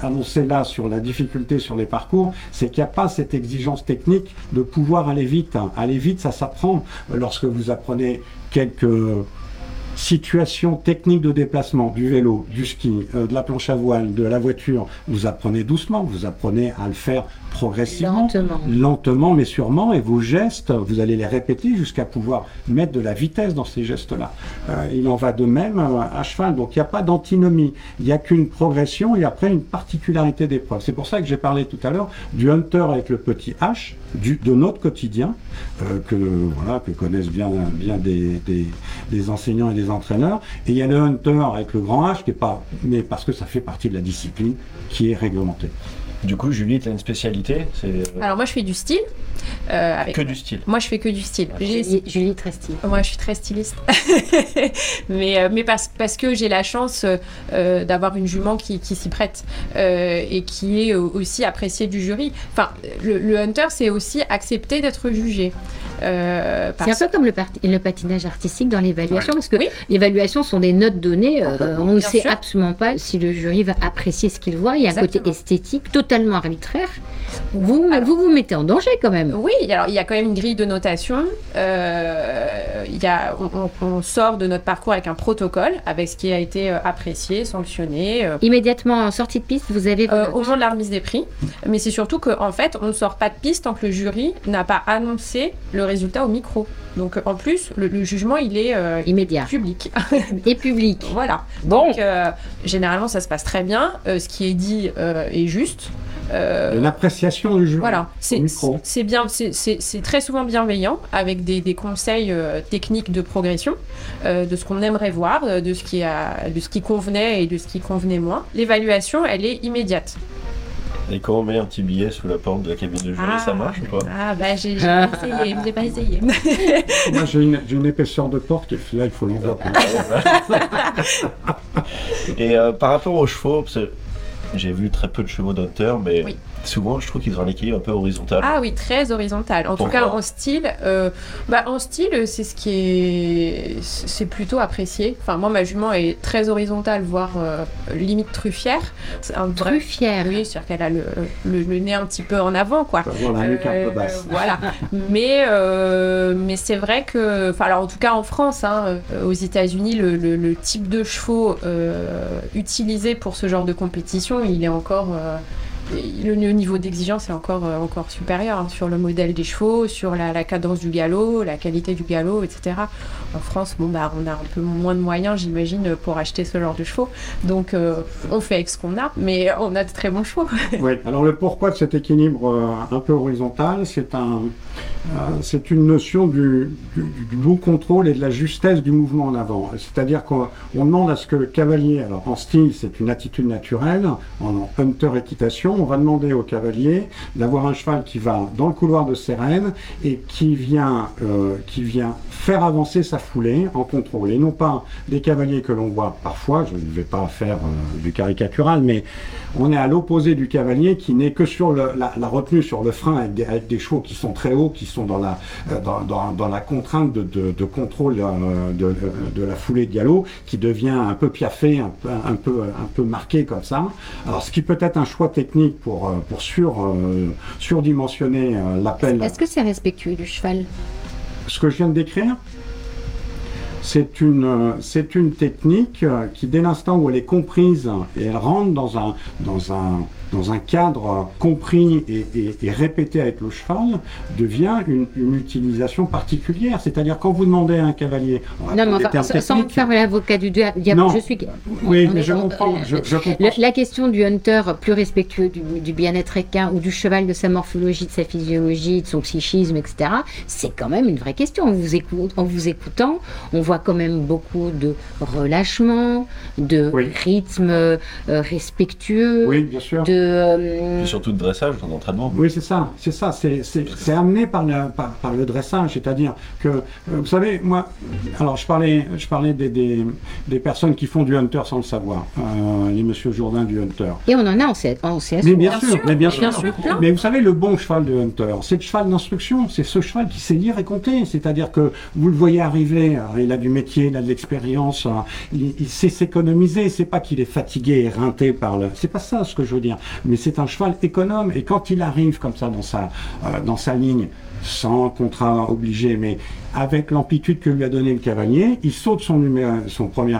annoncé là sur la difficulté sur les parcours, c'est qu'il n'y a pas cette exigence technique de pouvoir aller vite. Aller vite, ça s'apprend lorsque vous apprenez quelques situation technique de déplacement du vélo, du ski, euh, de la planche à voile, de la voiture, vous apprenez doucement, vous apprenez à le faire progressivement, Lentement. lentement mais sûrement, et vos gestes, vous allez les répéter jusqu'à pouvoir mettre de la vitesse dans ces gestes-là. Euh, il en va de même euh, à cheval, donc il n'y a pas d'antinomie, il n'y a qu'une progression et après une particularité d'épreuve. C'est pour ça que j'ai parlé tout à l'heure du hunter avec le petit H, du, de notre quotidien, euh, que, voilà, que connaissent bien, bien des, des, des enseignants et des entraîneurs, et il y a le hunter avec le grand H, qui est pas, mais parce que ça fait partie de la discipline qui est réglementée. Du coup, Julie, tu as une spécialité euh, Alors moi je fais du style. Euh, avec- que du style. Moi je fais que du style. Julie, Julie Tresti. Moi, je suis très styliste. mais euh, mais parce, parce que j'ai la chance euh, d'avoir une jument qui, qui s'y prête euh, et qui est aussi appréciée du jury. Enfin, le, le hunter, c'est aussi accepter d'être jugé. Euh, C'est un peu comme le, patinage artistique dans l'évaluation, parce que Oui. l'évaluation sont des notes données. euh, on ne sait sûr. absolument pas si le jury va apprécier ce qu'il voit. Il y a un côté esthétique totalement arbitraire. Vous, vous vous mettez en danger quand même. Oui, alors il y a quand même une grille de notation. Euh, il y a, on, on- on sort de notre parcours avec un protocole, avec ce qui a été euh, apprécié, sanctionné. euh, Immédiatement en sortie de piste, vous avez Euh, au moment de la remise des prix. Mais c'est surtout qu'en fait, on ne sort pas de piste tant que le jury n'a pas annoncé le résultat au micro. Donc en plus, le, le jugement, il est euh, immédiat public. et public. voilà. Bon, Donc euh, généralement, ça se passe très bien. Euh, ce qui est dit euh, est juste. Euh, L'appréciation du jury. voilà, c'est bien, c'est- très souvent bienveillant avec des, des conseils euh, techniques de progression, euh, de ce qu'on aimerait voir, de ce qui a, de ce qui convenait et de ce qui convenait moins. L'évaluation, elle est immédiate. Et quand on met un petit billet sous la porte de la cabine de jury, ça marche ou pas? Ah bah j'ai pas essayé, j'ai pas essayé. Moi, j'ai une, j'ai une épaisseur de porte est là, il faut l'enveloppe. Et euh, par rapport aux chevaux, parce que j'ai vu très peu de chevaux d'hunter, mais. Souvent je trouve qu'ils ont un équilibre un peu horizontal. Ah oui, très horizontal. En tout cas, en style, euh, bah, en style, c'est ce qui est, c'est plutôt apprécié. Enfin, moi, ma jument est très horizontale, voire euh, limite truffière. C'est un vrai- truffière. Oui, c'est-à-dire qu'elle a le, le- le nez un petit peu en avant, quoi. Avoir la nuque un Euh, peu basse. voilà. mais euh, mais c'est vrai que, enfin, alors en tout cas en France, hein, euh, aux États-Unis, le, le- le type de chevaux euh, utilisé pour ce genre de compétition, il est encore. Le, niveau d'exigence est encore, euh, encore supérieur hein, sur le modèle des chevaux, sur la, cadence du galop, la qualité du galop, etc. En France, bon, bah, on a un peu moins de moyens, j'imagine, pour acheter ce genre de chevaux. Donc, euh, on fait avec ce qu'on a, mais on a de très bons chevaux. Oui. Alors le pourquoi de cet équilibre euh, un peu horizontal, c'est un, une notion du, du, bon contrôle et de la justesse du mouvement en avant. C'est-à-dire qu'on on demande à ce que le cavalier, alors en style c'est une attitude naturelle, en hunter équitation, on va demander au cavalier d'avoir un cheval qui va dans le couloir de ses rênes et qui vient, euh, qui vient faire avancer sa foulée en contrôle. Et non pas des cavaliers que l'on voit parfois, je ne vais pas faire euh, du caricatural, mais on est à l'opposé du cavalier qui n'est que sur le- la, retenue sur le frein avec des, chevaux qui sont très hauts, qui sont dans la, euh, contrainte de, contrôle de, la foulée de galop, qui devient un peu piaffé, un peu, un peu marqué comme ça. Alors ce qui peut être un choix technique pour, euh, pour sur, euh, surdimensionner euh, l'appel. Est-ce que c'est respectueux du cheval? Ce que je viens de décrire, c'est une, c'est une technique qui, dès l'instant où elle est comprise et elle rentre dans un, dans un, dans un cadre compris et, et- et répété avec le cheval, devient une, une utilisation particulière. C'est-à-dire quand vous demandez à un cavalier, on va Non, mais enfin, sans- sans faire l'avocat du dia- diable, Non. je suis. oui, on mais je on- comprends, je, je comprends. Le- la question du hunter plus respectueux du, du bien-être équin ou du cheval, de sa morphologie, de sa physiologie, de son psychisme, etc., c'est quand même une vraie question. En vous, écoute- en vous écoutant, on voit quand même beaucoup de relâchement, de Oui. rythme euh, respectueux, Oui, bien sûr. de... euh, Et surtout de dressage, d'entraînement. Oui, c'est ça, c'est ça, c'est, amené par le, par, par le dressage, c'est-à-dire que, euh, vous savez, moi, alors je parlais, je parlais des, des, des personnes qui font du hunter sans le savoir, euh, les monsieur Jourdain du hunter. Et on en a en, C- en CS. Mais bien, Bien sûr, sûr, mais bien bien sûr. Mais vous savez, le bon cheval de hunter, c'est le cheval d'instruction, c'est ce cheval qui sait lire et compter, c'est-à-dire que vous le voyez arriver, alors, il a du métier, il a de l'expérience, hein, il, il sait s'économiser, c'est pas qu'il est fatigué et éreinté par le, c'est pas ça ce que je veux dire. Mais c'est un cheval économe. Et quand il arrive comme ça dans sa, euh, dans sa ligne, sans contrat obligé, mais avec l'amplitude que lui a donné le cavalier, il saute son, numéro, son premier.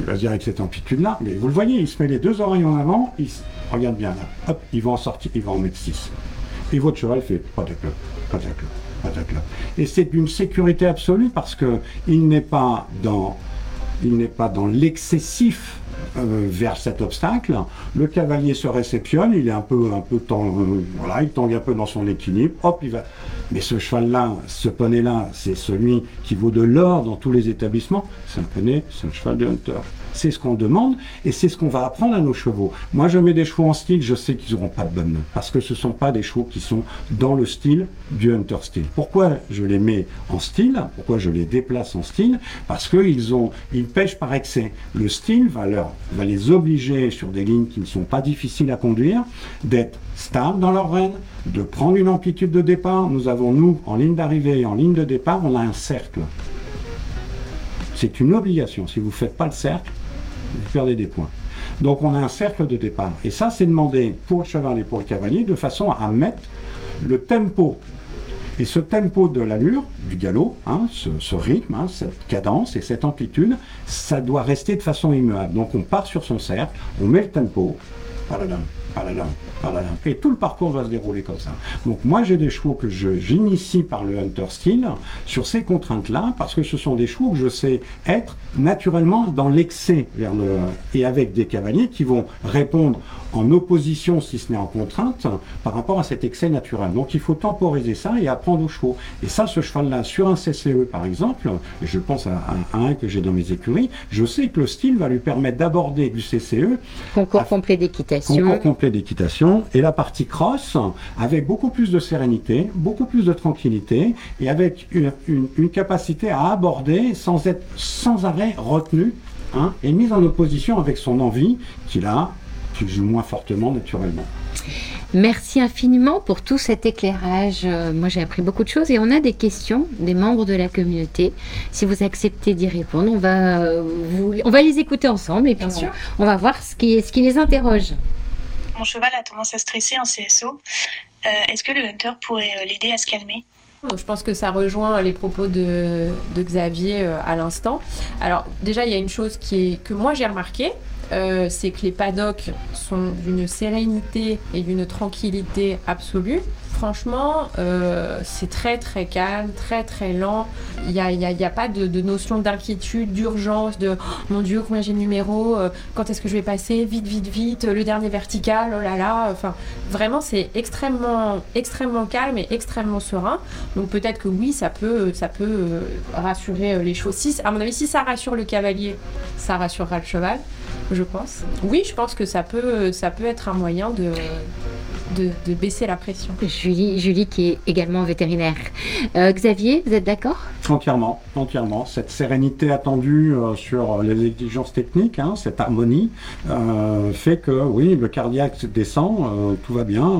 Il va se dire avec cette amplitude-là, mais vous le voyez, il se met les deux oreilles en avant, il regarde bien là, hop, il va en sortir, il va en mettre 6. Et votre cheval fait pas de club, pas de club. Et c'est d'une sécurité absolue parce que il n'est pas dans, il n'est pas dans l'excessif euh, vers cet obstacle. Le cavalier se réceptionne, il est un peu, un peu voilà, il tangue un peu dans son équilibre. Hop, il va. Mais ce cheval-là, ce poney-là, c'est celui qui vaut de l'or dans tous les établissements. C'est un poney, c'est un cheval de hunter c'est ce qu'on demande et c'est ce qu'on va apprendre à nos chevaux. Moi, je mets des chevaux en style, je sais qu'ils n'auront pas de bonne note parce que ce ne sont pas des chevaux qui sont dans le style du hunter style. Pourquoi je les mets en style? Pourquoi je les déplace en style? Parce qu'ils ils pêchent par excès. Le style va leur, va les obliger sur des lignes qui ne sont pas difficiles à conduire, d'être stable dans leur rêne, de prendre une amplitude de départ. Nous avons, nous, en ligne d'arrivée et en ligne de départ, on a un cercle. C'est une obligation. Si vous ne faites pas le cercle, vous perdez des points. Donc on a un cercle de départ. Et ça, c'est demandé pour le cheval et pour le cavalier de façon à mettre le tempo. Et ce tempo de l'allure, du galop, hein, ce, rythme, hein, cette cadence et cette amplitude, ça doit rester de façon immuable. Donc on part sur son cercle, on met le tempo, et tout le parcours va se dérouler comme ça. Donc moi j'ai des chevaux que j'initie par le hunter style sur ces contraintes-là parce que ce sont des chevaux que je sais être naturellement dans l'excès vers le et avec des cavaliers qui vont répondre en opposition, si ce n'est en contrainte, par rapport à cet excès naturel. Donc il faut temporiser ça et apprendre aux chevaux. Et ça, ce cheval-là, sur un CCE par exemple, et je pense à, un que j'ai dans mes écuries, je sais que le style va lui permettre d'aborder du CCE. Concours complet d'équitation. Concours complet d'équitation. Et la partie cross, avec beaucoup plus de sérénité, beaucoup plus de tranquillité, et avec une, une capacité à aborder sans être sans arrêt retenu Hein, et mise en opposition avec son envie qu'il a joue moins fortement naturellement. Merci infiniment pour tout cet éclairage. Euh, moi, j'ai appris beaucoup de choses et on a des questions des membres de la communauté. Si vous acceptez d'y répondre, on va, euh, on va les écouter ensemble et puis on, va voir ce qui, ce qui les interroge. Mon cheval a tendance à stresser en CSO. Euh, est-ce que le hunter pourrait l'aider à se calmer? Je pense que ça rejoint les propos de, Xavier à l'instant. Alors déjà, il y a une chose que moi j'ai remarqué, euh, c'est que les paddocks sont d'une sérénité et d'une tranquillité absolue. Franchement, euh, c'est très très calme, très très lent. Il n'y a, y a, pas de, notion d'inquiétude, d'urgence, de oh, mon Dieu, combien j'ai de numéros, euh, quand est-ce que je vais passer, vite, vite, vite, le dernier vertical, oh là là. Enfin, vraiment, c'est extrêmement, extrêmement calme et extrêmement serein. Donc peut-être que oui, ça peut, ça peut rassurer les choses. à mon avis, si ça rassure le cavalier, ça rassurera le cheval je pense. Oui, je pense que ça peut, ça peut être un moyen de, de, baisser la pression. Julie, Julie qui est également vétérinaire. Euh, Xavier, vous êtes d'accord? Entièrement, entièrement. Cette sérénité attendue euh, sur les exigences techniques, hein, cette harmonie, euh, fait que oui, le cardiaque descend, tout va bien,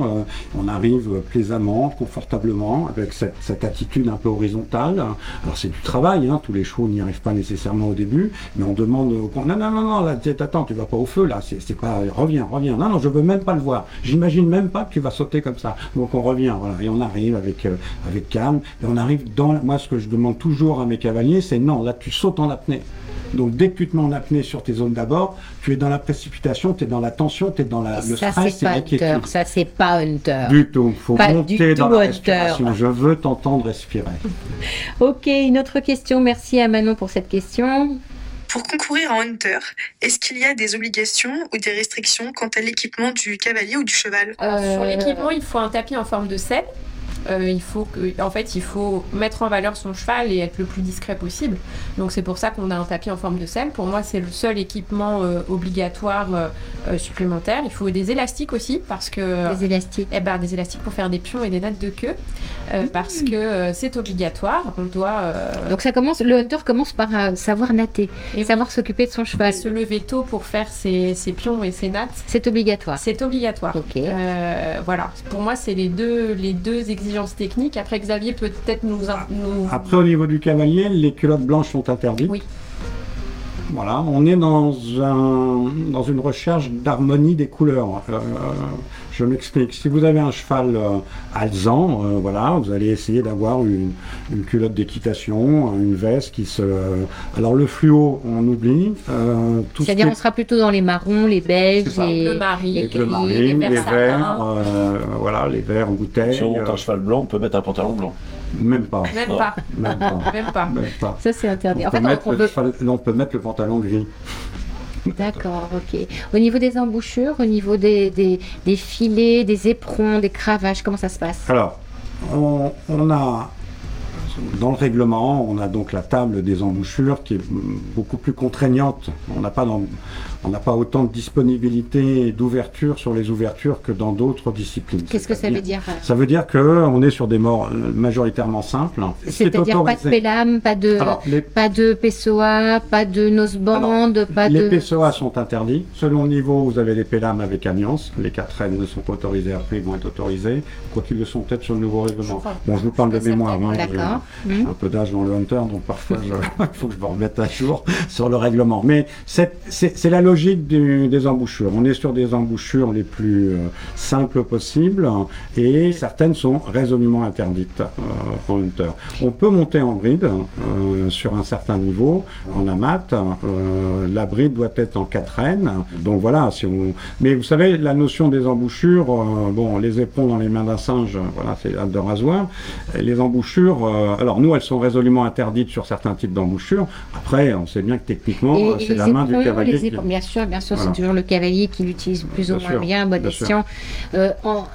on arrive plaisamment, confortablement, avec cette, attitude un peu horizontale. Alors c'est du travail, hein, tous les chevaux n'y arrivent pas nécessairement au début, mais on demande non, non, non, non, là, attends, tu vas pas au feu, là, c'est pas, reviens, reviens. Non, non, je veux même pas le voir. J'imagine même pas tu vas sauter comme ça. Donc on revient, voilà, et on arrive avec, euh, avec calme, et on arrive dans, moi ce que je demande toujours à mes cavaliers, c'est non, là tu sautes en apnée. Donc dès que tu te mets en apnée sur tes zones d'abord, tu es dans la précipitation, tu es dans la tension, tu es dans la, le ça, stress et Ça c'est pas hunter. Du tout, faut monter dans la respiration. Je veux t'entendre respirer. ok, une autre question. Merci à Manon pour cette question. Pour concourir en hunter, est-ce qu'il y a des obligations ou des restrictions quant à l'équipement du cavalier ou du cheval? Sur l'équipement, il faut un tapis en forme de selle euh, il faut que, en fait, il faut mettre en valeur son cheval et être le plus discret possible. Donc c'est pour ça qu'on a un tapis en forme de selle. Pour moi, c'est le seul équipement euh, obligatoire euh, supplémentaire. Il faut des élastiques aussi parce que des élastiques. Eh ben, des élastiques pour faire des pions et des nattes de queue parce que c'est obligatoire. On doit. Donc ça commence. Le hunter commence par savoir natter et savoir s'occuper de son cheval. Se lever tôt pour faire ses, ses pions et ses nattes. C'est obligatoire. C'est obligatoire. Ok. voilà. Pour moi, c'est les deux les deux exigences techniques. Après, Xavier peut-être nous, nous, Après, au niveau du cavalier, les culottes blanches sont interdites. Oui. Voilà, on est dans, un, dans une recherche d'harmonie des couleurs. Euh, je m'explique. Si vous avez un cheval euh, alezan, euh, voilà, vous allez essayer d'avoir une, une culotte d'équitation, une veste qui se. alors le fluo, on oublie. Euh, tout ce C'est-à-dire, on sera plutôt dans les marrons, les beiges, les, Le marine, les les les verts euh, voilà, les verts en bouteille. Si on monte euh, un cheval blanc, on peut mettre un pantalon blanc. même pas. Même pas, Même pas. même pas. Même pas. Ça, c'est interdit. On En peut, fait, on- peut- on peut mettre le pantalon gris. D'accord, ok. Au niveau des embouchures, au niveau des, filets, des éperons, des cravaches, comment ça se passe? Alors, on, on a dans le règlement, on a donc la table des embouchures qui est beaucoup plus contraignante. On n'a pas, on n'a pas autant de disponibilité et d'ouverture sur les ouvertures que dans d'autres disciplines. Qu'est-ce que ça veut dire euh, Ça veut dire que on est sur des morts euh, majoritairement simples. C'est C'est-à-dire pas de pélam, pas de, Alors, les, pas de PSOA, pas de noseband, pas les de... PSOA sont interdits. Selon le niveau, vous avez les pélames avec amiance. Les 4 N ne sont pas autorisés après, ils vont être autorisés. Quoi qu'ils le sont peut-être sur le nouveau règlement. Bon, je vous parle de mémoire. hein, D'accord. je- Hmm. un peu d'âge dans le hunter, donc parfois il faut que je me remette à jour sur le règlement. Mais c'est la logique du- des embouchures. On est sur des embouchures les plus euh, simples possibles et certaines sont résolument interdites euh, en hunter. On peut monter en bride euh, sur un certain niveau, en amat. Euh, la bride doit être en 4 N. Donc voilà, si on... mais vous savez, la notion des embouchures, euh, bon, les éperons dans les mains d'un singe, voilà, c'est hâte de rasoir. Les embouchures, euh, alors nous, elles sont résolument interdites sur certains types d'embouchures. Après, on sait bien que techniquement, c'est la main du cavalier. qui- Bien sûr, bien sûr, Voilà. c'est toujours le cavalier qui l'utilise plus ou Bien moins sûr, bien, escient. Euh, en-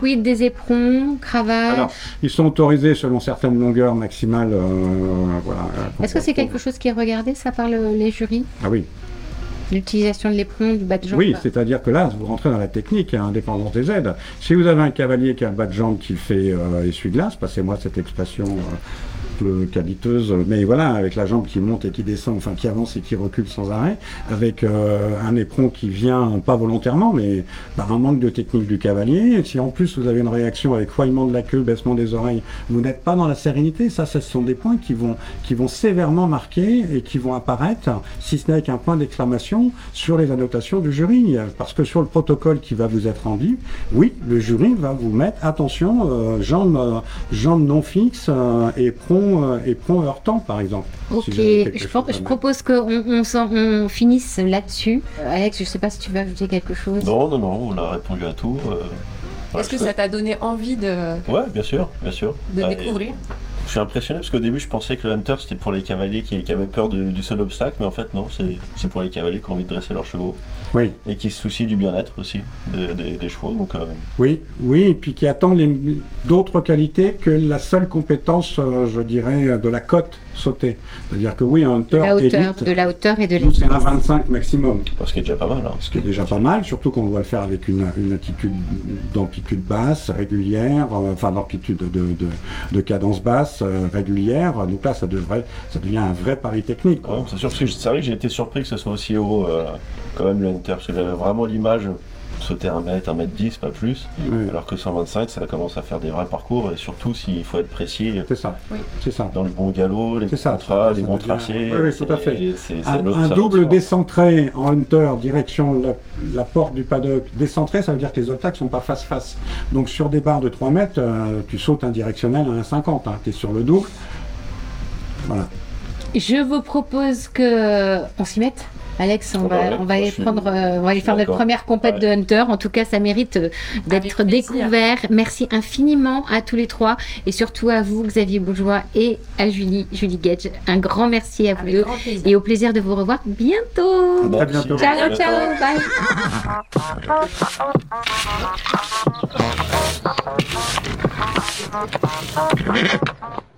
quid, des éperons, cravache Alors, ils sont autorisés selon certaines longueurs maximales. euh, voilà, euh, Est-ce que c'est quelque chose qui est regardé, ça, par le- les jurys Ah oui, L'utilisation de l'éperon, du bas de jambe Oui, c'est-à-dire que là, vous rentrez dans la technique, hein, indépendance des aides. Si vous avez un cavalier qui a le bas de jambe qui fait euh, essuie-glace, passez-moi cette expression euh, peu qualiteuse, mais voilà, avec la jambe qui monte et qui descend, enfin qui avance et qui recule sans arrêt, avec euh, un éperon qui vient pas volontairement, mais par un manque de technique du cavalier. Et si en plus vous avez une réaction avec fouillement de la queue, baissement des oreilles, vous n'êtes pas dans la sérénité. Ça, ce sont des points qui vont, qui vont sévèrement marquer et qui vont apparaître, si ce n'est avec un point d'exclamation, sur les annotations du jury. Parce que sur le protocole qui va vous être rendu, oui, le jury va vous mettre, attention, euh, jambes, euh, jambes non fixes euh, et et prompt heurtant, par exemple. Ok, Si je, pro- propose qu'on on, s'en- on finisse là-dessus. Euh, Alex, je sais pas si tu veux ajouter quelque chose. Non, non, non, on a répondu à tout. euh, Est-ce que ça t'a donné envie de, Ouais, bien sûr, bien sûr. de Bah, découvrir? Suis impressionné parce qu'au début, je pensais que le hunter c'était pour les cavaliers qui, qui avaient peur de- du seul obstacle, mais en fait, non, c'est pour les cavaliers qui ont envie de dresser leurs chevaux Oui. et qui se soucient du bien-être aussi de- des- des chevaux. Donc, euh, Oui, oui, et puis qui attend les- d'autres qualités que la seule compétence, euh, je dirais, de la cote sautée. C'est-à-dire que oui, un hunter La hauteur, élite, de la hauteur et de c'est un l'aisance. 25 maximum. ce qui est déjà pas mal. hein. Ce qui est déjà pas mal, surtout qu'on doit le faire avec une, une attitude d'amplitude basse, régulière, euh, enfin d'amplitude de, de, de cadence basse, euh, régulière. Donc là, ça devrait, ça devient un vrai pari technique. Ouais, c'est sûr, parce que c'est vrai que j'ai été surpris que ce soit aussi haut, euh, quand même, le hunter, parce que j'avais vraiment l'image sauter un mètre, un mètre 10, pas plus, alors que 125, ça commence à faire des vrais parcours, et surtout s'il faut être précis c'est ça. Oui. C'est ça. dans le bon galop, les ça. contrats, les bons tracés. Oui, oui, tout à fait. Un, double décentré en hunter, direction la, la porte du paddock. Décentré, ça veut dire que les obstacles sont pas face-face. Donc sur des barres de 3 mètres, euh, tu sautes un directionnel à 1,50. Hein, tu es sur le double. Voilà. Je vous propose que on s'y mette. Alex, on va, ouais, on va aller prendre, euh, on va aller je faire notre première compète de Hunter. En tout cas, ça mérite euh, d'être découvert. Merci infiniment à tous les trois et surtout à vous, Xavier Bourgeois et à Julie, Julie Gage. Un grand merci à vous Avec deux et au plaisir de vous revoir bientôt. À bientôt. Ciao, Bientôt. ciao, bye.